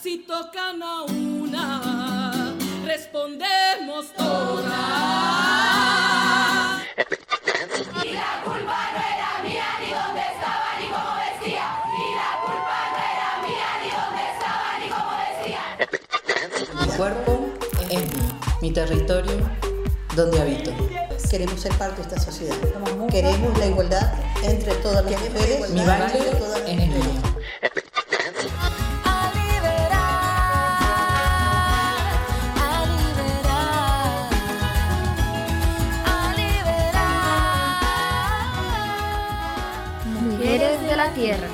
Si tocan a una, respondemos todas. Y la culpa no era mía, ni dónde estaba, ni cómo vestía. Y la culpa no era mía, ni dónde estaba, ni cómo vestía. Mi cuerpo es mío, mi territorio donde habito. Queremos ser parte de esta sociedad. Queremos la igualdad entre todas las mujeres. Mi baile es mío. Tierra.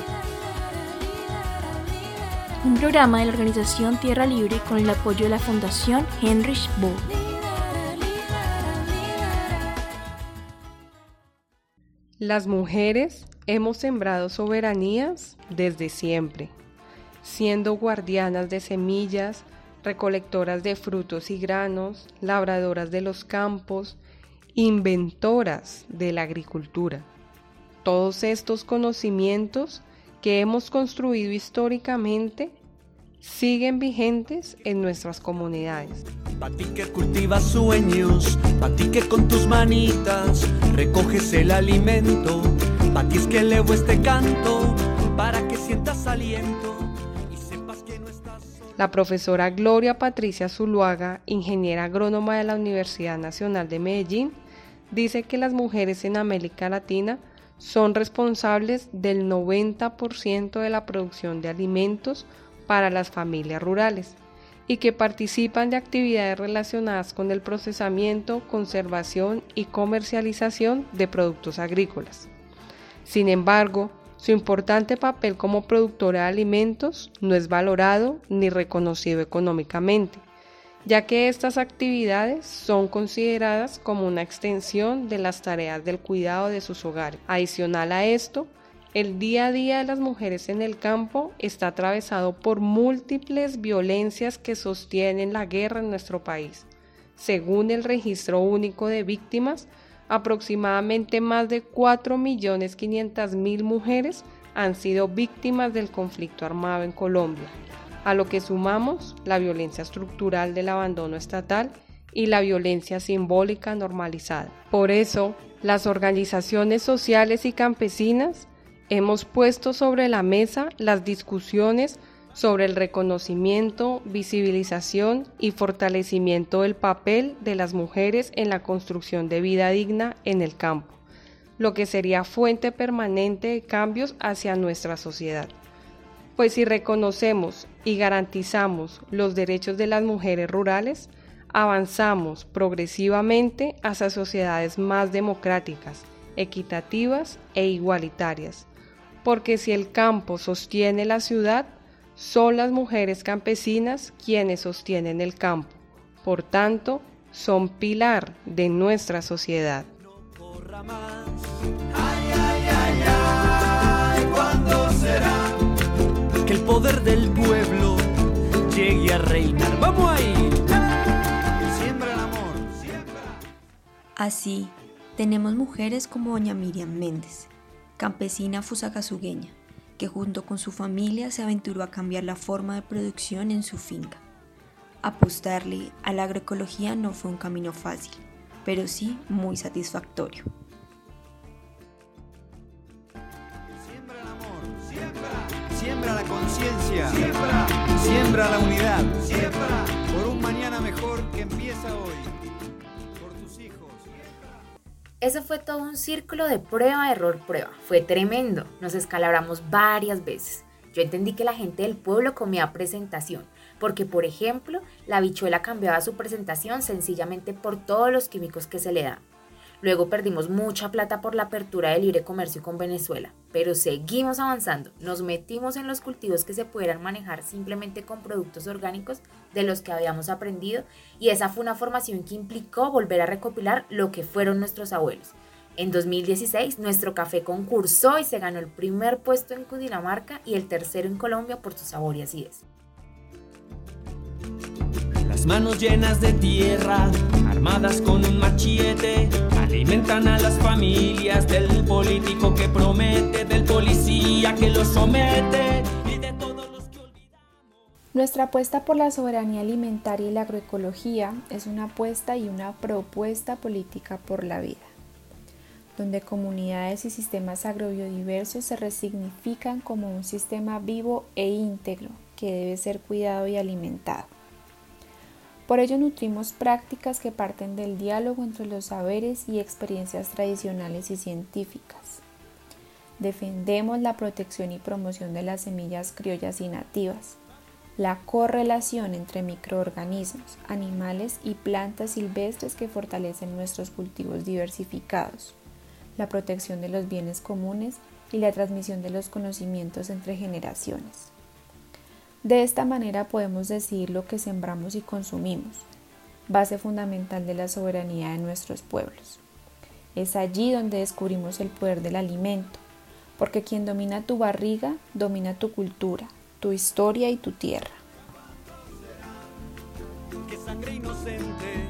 Un programa de la organización Tierra Libre con el apoyo de la Fundación Heinrich Böll. Las mujeres hemos sembrado soberanías desde siempre, siendo guardianas de semillas, recolectoras de frutos y granos, labradoras de los campos, inventoras de la agricultura. Todos estos conocimientos que hemos construido históricamente siguen vigentes en nuestras comunidades. Pa' ti que cultivas sueños, pa' ti que con tus manitas recoges el alimento, pa' ti es que elevo este canto, para que sientas aliento y sepas que no estás solo. La profesora Gloria Patricia Zuluaga, ingeniera agrónoma de la Universidad Nacional de Medellín, dice que las mujeres en América Latina son responsables del 90% de la producción de alimentos para las familias rurales y que participan de actividades relacionadas con el procesamiento, conservación y comercialización de productos agrícolas. Sin embargo, su importante papel como productora de alimentos no es valorado ni reconocido económicamente, ya que estas actividades son consideradas como una extensión de las tareas del cuidado de sus hogares. Adicional a esto, el día a día de las mujeres en el campo está atravesado por múltiples violencias que sostienen la guerra en nuestro país. Según el Registro Único de Víctimas, aproximadamente más de 4.500.000 mujeres han sido víctimas del conflicto armado en Colombia, a lo que sumamos la violencia estructural del abandono estatal y la violencia simbólica normalizada. Por eso, las organizaciones sociales y campesinas hemos puesto sobre la mesa las discusiones sobre el reconocimiento, visibilización y fortalecimiento del papel de las mujeres en la construcción de vida digna en el campo, lo que sería fuente permanente de cambios hacia nuestra sociedad. Pues si reconocemos y garantizamos los derechos de las mujeres rurales, avanzamos progresivamente hacia sociedades más democráticas, equitativas e igualitarias. Porque si el campo sostiene la ciudad, son las mujeres campesinas quienes sostienen el campo. Por tanto, son pilar de nuestra sociedad. El poder del pueblo llegue a reinar? ¡Vamos ahí! Siembra el amor, siembra. Así, tenemos mujeres como doña Miriam Méndez, campesina fusagasugueña, que junto con su familia se aventuró a cambiar la forma de producción en su finca. Apostarle a la agroecología no fue un camino fácil, pero sí muy satisfactorio. Conciencia, siembra. Siembra la unidad, siembra. Por un mañana mejor que empieza hoy. Por tus hijos. Eso fue todo un círculo de prueba, error, prueba. Fue tremendo. Nos escalabramos varias veces. Yo entendí que la gente del pueblo comía presentación, porque por ejemplo, la bichuela cambiaba su presentación sencillamente por todos los químicos que se le dan. Luego perdimos mucha plata por la apertura del libre comercio con Venezuela, pero seguimos avanzando. Nos metimos en los cultivos que se pudieran manejar simplemente con productos orgánicos de los que habíamos aprendido y esa fue una formación que implicó volver a recopilar lo que fueron nuestros abuelos. En 2016, nuestro café concursó y se ganó el primer puesto en Cundinamarca y el tercero en Colombia por su sabor y acidez. Las manos llenas de tierra, armadas con un machete, alimentan a las familias del político que promete, del policía que los somete y de todo Nuestra apuesta por la soberanía alimentaria y la agroecología es una apuesta y una propuesta política por la vida, donde comunidades y sistemas agrobiodiversos se resignifican como un sistema vivo e íntegro que debe ser cuidado y alimentado. Por ello nutrimos prácticas que parten del diálogo entre los saberes y experiencias tradicionales y científicas. Defendemos la protección y promoción de las semillas criollas y nativas, la correlación entre microorganismos, animales y plantas silvestres que fortalecen nuestros cultivos diversificados, la protección de los bienes comunes y la transmisión de los conocimientos entre generaciones. De esta manera podemos decidir lo que sembramos y consumimos, base fundamental de la soberanía de nuestros pueblos. Es allí donde descubrimos el poder del alimento, porque quien domina tu barriga domina tu cultura, tu historia y tu tierra. Que sangre inocente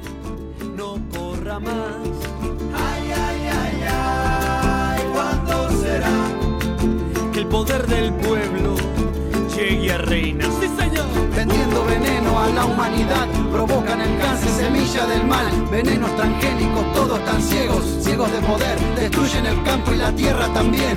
no corra más. Ay, ay, ay, ay, ¿cuándo será que el poder del pueblo llegue a reinar? Sí, veneno a la humanidad, provocan el cáncer, semilla del mal. Venenos transgénicos, todos tan ciegos, ciegos de poder, destruyen el campo y la tierra también.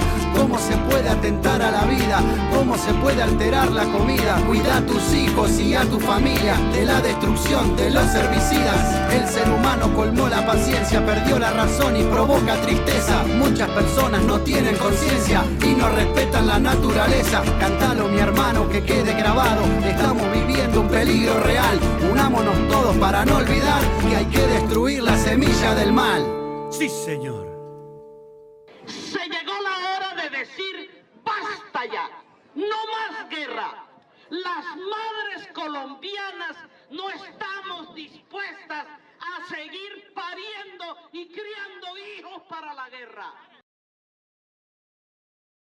¿Cómo se puede atentar a la vida? ¿Cómo se puede alterar la comida? Cuida a tus hijos y a tu familia de la destrucción de los herbicidas. El ser humano colmó la paciencia, perdió la razón y provoca tristeza. Muchas personas no tienen conciencia y no respetan la naturaleza. Cántalo, mi hermano, que quede grabado. Estamos viviendo un peligro real. Unámonos todos para no olvidar que hay que destruir la semilla del mal. Sí, señor. Basta ya, no más guerra. Las madres colombianas no estamos dispuestas a seguir pariendo y criando hijos para la guerra.